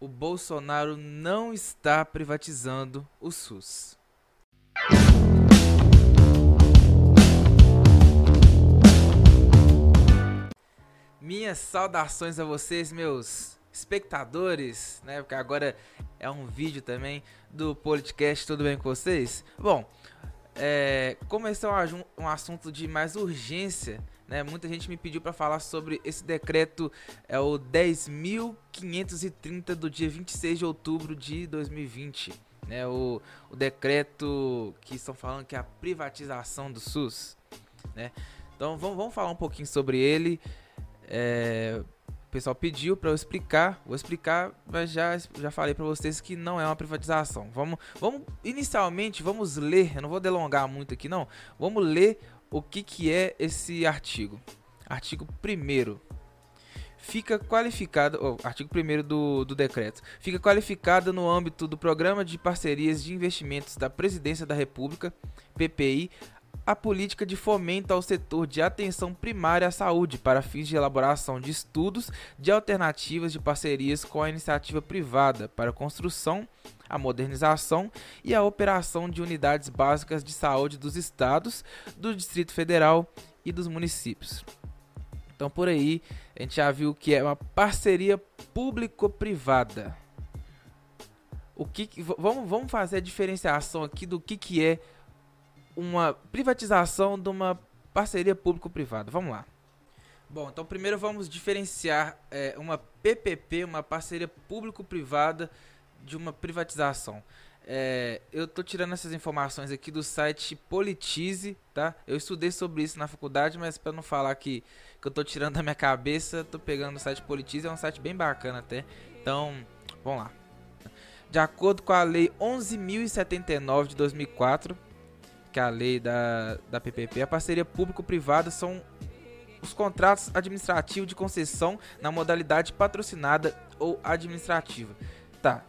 o Bolsonaro não está privatizando o SUS. Minhas saudações a vocês, meus espectadores, né? Porque agora é um vídeo também do podcast, tudo bem com vocês? Bom, é, como esse é um, um assunto de mais urgência, né? Muita gente me pediu para falar sobre esse decreto, é o 10.530 do dia 26 de outubro de 2020. Né, o, o decreto que estão falando que é a privatização do SUS. Né? Então vamos, vamos falar um pouquinho sobre ele. É, o pessoal pediu para eu explicar, vou explicar, mas já, já falei para vocês que não é uma privatização. Vamos, vamos inicialmente vamos ler, eu não vou delongar muito aqui não. Vamos ler o que que é esse artigo. Artigo 1 fica qualificado, oh, artigo 1 do, do decreto, fica qualificado no âmbito do Programa de Parcerias de Investimentos da Presidência da República, PPI, a política de fomento ao setor de atenção primária à saúde para fins de elaboração de estudos de alternativas de parcerias com a iniciativa privada para a construção, a modernização e a operação de unidades básicas de saúde dos estados, do Distrito Federal e dos municípios. Então por aí a gente já viu que é uma parceria público-privada. O que, que vamos, vamos fazer a diferenciação aqui do que, que é uma privatização de uma parceria público-privada. Vamos lá. Bom, então primeiro vamos diferenciar é, uma PPP, uma parceria público-privada, de uma privatização. É, eu estou tirando essas informações aqui do site Politize, tá? Eu estudei sobre isso na faculdade, mas para não falar que, que eu estou tirando da minha cabeça, estou pegando o site Politize, é um site bem bacana até. Então, vamos lá. De acordo com a Lei 11.079 de 2004, que é a lei da, da PPP, a parceria público-privada são os contratos administrativos de concessão na modalidade patrocinada ou administrativa. Tá.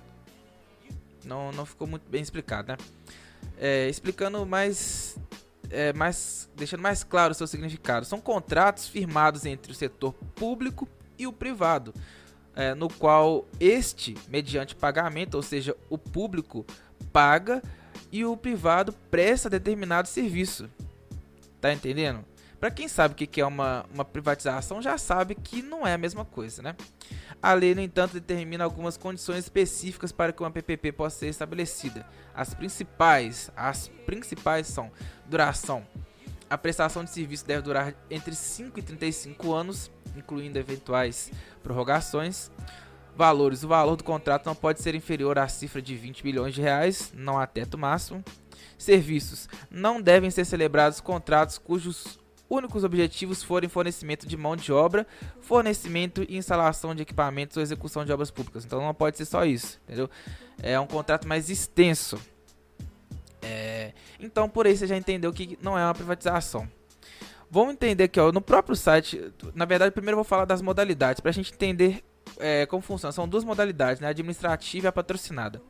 Não, não ficou muito bem explicado, né? É, explicando mais, é, mais. deixando mais claro o seu significado. São contratos firmados entre o setor público e o privado, é, no qual este, mediante pagamento, ou seja, o público paga e o privado presta determinado serviço. Tá entendendo? Para quem sabe o que é uma, uma privatização, já sabe que não é a mesma coisa, né? A lei, no entanto, determina algumas condições específicas para que uma PPP possa ser estabelecida. As principais, as principais são duração. A prestação de serviço deve durar entre 5 e 35 anos, incluindo eventuais prorrogações. Valores: o valor do contrato não pode ser inferior à cifra de 20 milhões de reais, não há teto máximo. Serviços: não devem ser celebrados contratos cujos únicos objetivos forem fornecimento de mão de obra, fornecimento e instalação de equipamentos ou execução de obras públicas. Então não pode ser só isso, entendeu? É um contrato mais extenso. É... Então por aí você já entendeu que não é uma privatização. Vamos entender aqui, ó, no próprio site, na verdade, primeiro eu vou falar das modalidades, para a gente entender é, como funciona? São duas modalidades, né? A administrativa e a patrocinada.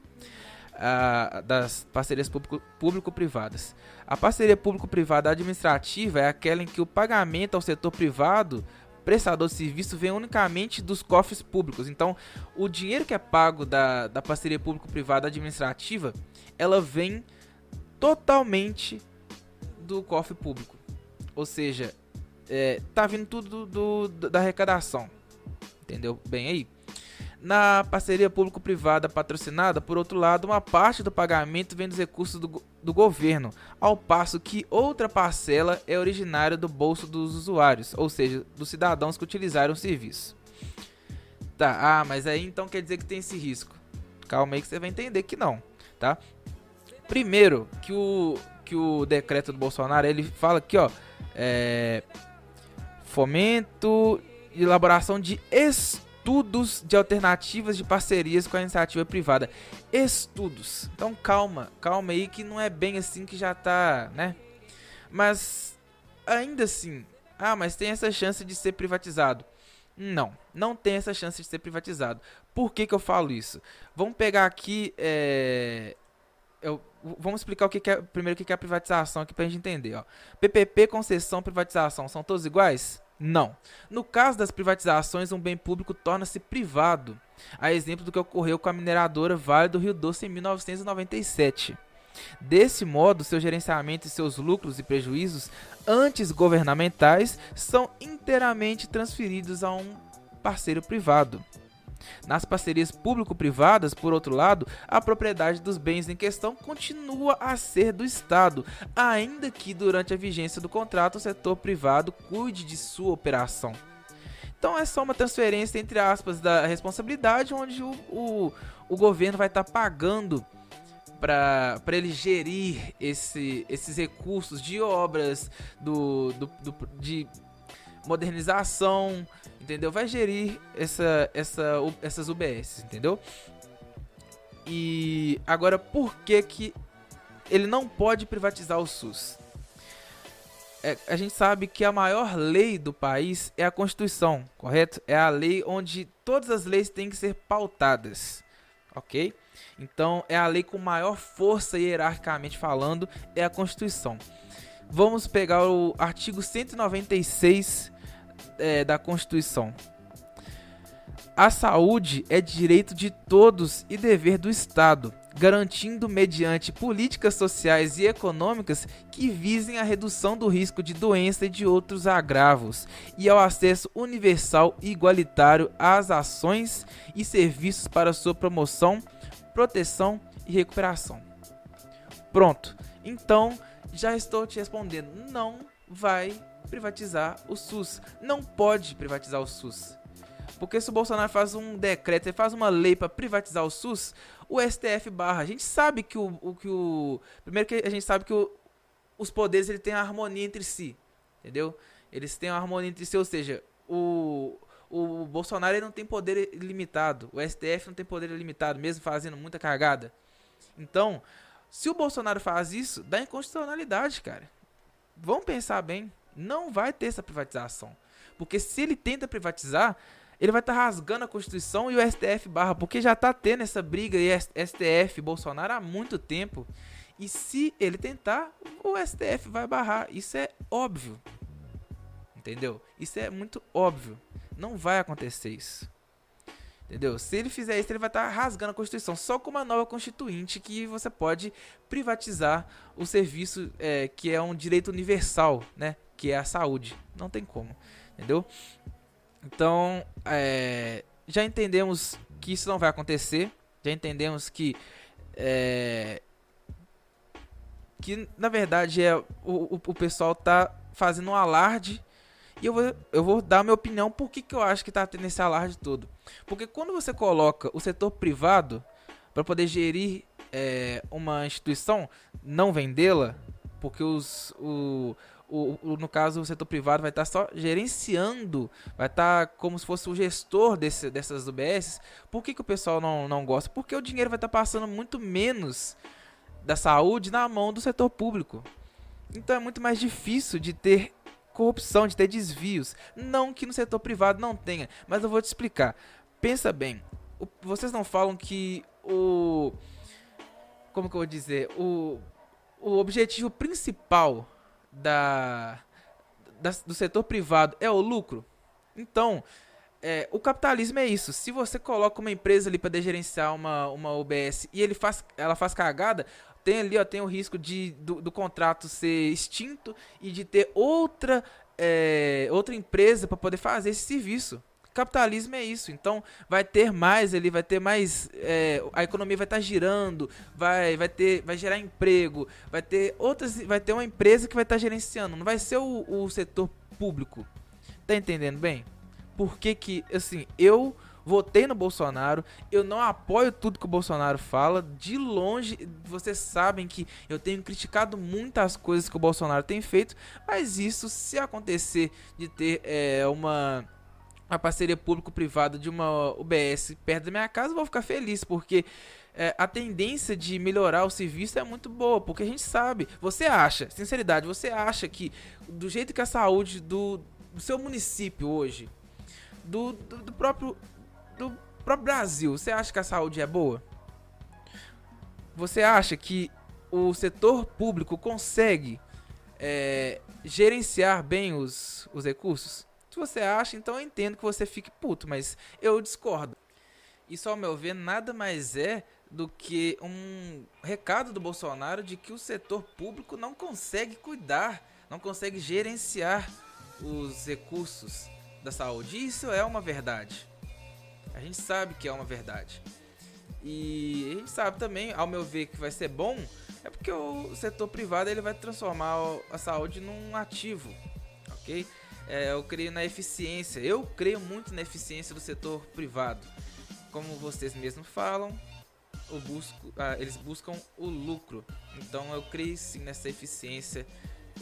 Das parcerias público-privadas. A parceria público-privada administrativa é aquela em que o pagamento ao setor privado prestador de serviço vem unicamente dos cofres públicos. Então, o dinheiro que é pago da, da parceria público-privada administrativa, ela vem totalmente do cofre público. Ou seja, é, tá vindo tudo do, do, da arrecadação. Entendeu bem aí? Na parceria público-privada patrocinada, por outro lado, uma parte do pagamento vem dos recursos do, do governo, ao passo que outra parcela é originária do bolso dos usuários, ou seja, dos cidadãos que utilizaram o serviço. Tá, ah, mas aí então quer dizer que tem esse risco. Calma aí que você vai entender que não, tá? Primeiro, que o, que o decreto do Bolsonaro, ele fala aqui, ó, é, fomento elaboração de estudos de alternativas de parcerias com a iniciativa privada. Estudos. Então calma, calma aí que não é bem assim que já tá, né? Mas ainda assim, ah, mas tem essa chance de ser privatizado. Não, não tem essa chance de ser privatizado. Por que, que eu falo isso? Vamos pegar aqui. É... Eu, vamos explicar o que, que é primeiro o que, que é a privatização aqui pra gente entender. Ó. PPP, concessão, privatização, são todos iguais? Não. No caso das privatizações, um bem público torna-se privado, a exemplo do que ocorreu com a mineradora Vale do Rio Doce em 1997. Desse modo, seu gerenciamento e seus lucros e prejuízos antes governamentais são inteiramente transferidos a um parceiro privado. Nas parcerias público-privadas, por outro lado, a propriedade dos bens em questão continua a ser do Estado, ainda que durante a vigência do contrato o setor privado cuide de sua operação. Então é só uma transferência, entre aspas, da responsabilidade, onde o, o, o governo vai estar tá pagando para ele gerir esse, esses recursos de obras, do, do, do, de modernização, entendeu? Vai gerir essa, essa, essas UBS, entendeu? E agora, por que que ele não pode privatizar o SUS? É, a gente sabe que a maior lei do país é a Constituição, correto? É a lei onde todas as leis têm que ser pautadas, ok? Então, é a lei com maior força hierarquicamente falando, é a Constituição. Vamos pegar o artigo 196 é, da Constituição. A saúde é direito de todos e dever do Estado, garantindo mediante políticas sociais e econômicas que visem a redução do risco de doença e de outros agravos, e ao acesso universal e igualitário às ações e serviços para sua promoção, proteção e recuperação. Pronto. Então, já estou te respondendo. Não vai privatizar o SUS. Não pode privatizar o SUS. Porque se o Bolsonaro faz um decreto, ele faz uma lei para privatizar o SUS, o STF barra. A gente sabe que o, o que o primeiro que a gente sabe que o, os poderes ele tem harmonia entre si, entendeu? Eles têm harmonia entre si, ou seja, o o Bolsonaro ele não tem poder ilimitado, o STF não tem poder ilimitado, mesmo fazendo muita cagada. Então, se o Bolsonaro faz isso, dá inconstitucionalidade, cara. Vamos pensar bem, não vai ter essa privatização. Porque se ele tenta privatizar, ele vai estar tá rasgando a Constituição e o STF barra, porque já está tendo essa briga aí, STF Bolsonaro há muito tempo. E se ele tentar, o STF vai barrar. Isso é óbvio. Entendeu? Isso é muito óbvio. Não vai acontecer isso. Entendeu? Se ele fizer isso, ele vai estar tá rasgando a Constituição. Só com uma nova Constituinte que você pode privatizar o serviço é, que é um direito universal, né? Que é a saúde. Não tem como. Entendeu? Então, é, já entendemos que isso não vai acontecer. Já entendemos que. É, que na verdade é o, o, o pessoal tá fazendo um alarde e eu vou, eu vou dar a minha opinião por que, que eu acho que está tendo esse alarde todo. Porque quando você coloca o setor privado para poder gerir é, uma instituição, não vendê-la, porque os, o, o, o, no caso o setor privado vai estar tá só gerenciando, vai estar tá como se fosse o gestor desse, dessas UBS. Por que, que o pessoal não, não gosta? Porque o dinheiro vai estar tá passando muito menos da saúde na mão do setor público. Então é muito mais difícil de ter corrupção, de ter desvios. Não que no setor privado não tenha, mas eu vou te explicar. Pensa bem, o, vocês não falam que o. Como que eu vou dizer? O, o objetivo principal da, da do setor privado é o lucro? Então, é, o capitalismo é isso. Se você coloca uma empresa ali para gerenciar uma, uma OBS e ele faz, ela faz cagada, tem ali, ó, tem o risco de do, do contrato ser extinto e de ter outra é, outra empresa para poder fazer esse serviço. Capitalismo é isso, então vai ter mais ele vai ter mais, é, a economia vai estar tá girando, vai, vai ter, vai gerar emprego, vai ter outras, vai ter uma empresa que vai estar tá gerenciando, não vai ser o, o setor público. Tá entendendo bem? Por que que, assim, eu votei no Bolsonaro, eu não apoio tudo que o Bolsonaro fala, de longe, vocês sabem que eu tenho criticado muitas coisas que o Bolsonaro tem feito, mas isso, se acontecer de ter é, uma, uma parceria público-privada de uma UBS perto da minha casa, eu vou ficar feliz, porque é, a tendência de melhorar o serviço é muito boa, porque a gente sabe, você acha, sinceridade, você acha que do jeito que a saúde do, do seu município hoje, do, do, do próprio do próprio Brasil, você acha que a saúde é boa? Você acha que o setor público consegue é, gerenciar bem os, os recursos? Se você acha, então eu entendo que você fique puto, mas eu discordo. Isso, ao meu ver, nada mais é do que um recado do Bolsonaro de que o setor público não consegue cuidar, não consegue gerenciar os recursos da saúde. Isso é uma verdade. A gente sabe que é uma verdade. E a gente sabe também, ao meu ver, que vai ser bom, é porque o setor privado ele vai transformar a saúde num ativo, ok? É, eu creio na eficiência, eu creio muito na eficiência do setor privado. Como vocês mesmos falam, busco, ah, eles buscam o lucro. Então eu creio sim nessa eficiência,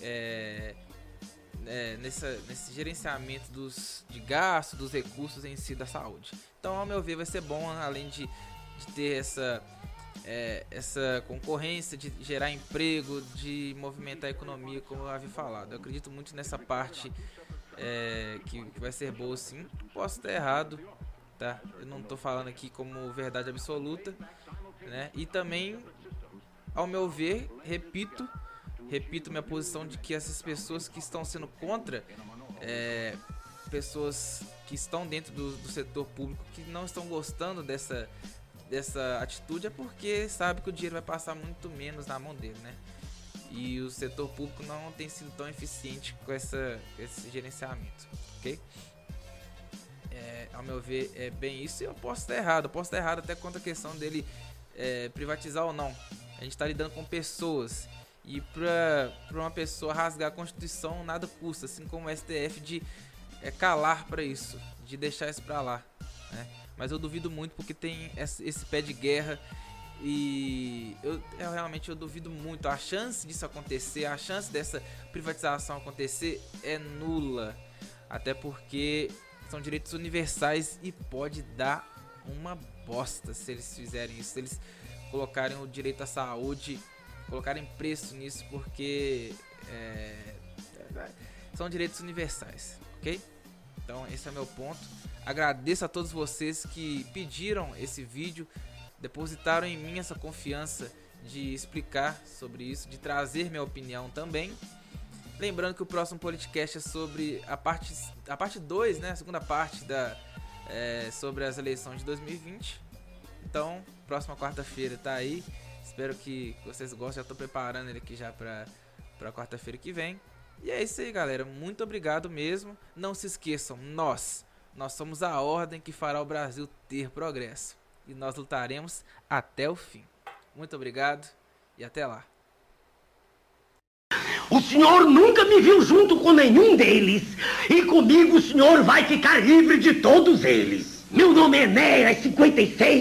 é, é, nessa, nesse gerenciamento dos, de gastos, dos recursos em si da saúde. Então, ao meu ver, vai ser bom, além de, de ter essa, é, essa concorrência, de gerar emprego, de movimentar a economia, como eu havia falado. Eu acredito muito nessa parte é, que, que vai ser boa sim. Posso estar errado, tá? Eu não estou falando aqui como verdade absoluta, né? E também, ao meu ver, repito, repito minha posição de que essas pessoas que estão sendo contra, é, pessoas que estão dentro do, do, setor público que não estão gostando dessa, dessa atitude é porque sabe que o dinheiro vai passar muito menos na mão dele, né? E o setor público não tem sido tão eficiente com essa, esse gerenciamento, ok? É, ao meu ver, é bem isso. E eu posso estar errado, posso estar errado até quanto a questão dele é, privatizar ou não. A gente está lidando com pessoas. E para uma pessoa rasgar a Constituição, nada custa, assim como o STF de é, calar para isso, de deixar isso para lá. Né? Mas eu duvido muito porque tem esse pé de guerra e eu, eu, realmente eu duvido muito. A chance disso acontecer, a chance dessa privatização acontecer é nula. Até porque são direitos universais e pode dar uma bosta se eles fizerem isso. Se eles colocarem o direito à saúde, colocarem preço nisso, porque é, são direitos universais, ok? Então esse é meu ponto. Agradeço a todos vocês que pediram esse vídeo, depositaram em mim essa confiança de explicar sobre isso, de trazer minha opinião também. Lembrando que o próximo podcast é sobre a parte a parte 2, né, a segunda parte da é, sobre as eleições de 2020. Então, próxima quarta-feira tá aí. Espero que vocês gostem. Já tô preparando ele aqui já pra, pra quarta-feira que vem. E é isso aí, galera. Muito obrigado mesmo. Não se esqueçam, nós, nós somos a ordem que fará o Brasil ter progresso. E nós lutaremos até o fim. Muito obrigado e até lá. O senhor nunca me viu junto com nenhum deles. E comigo o senhor vai ficar livre de todos eles. Meu nome é Enéas 56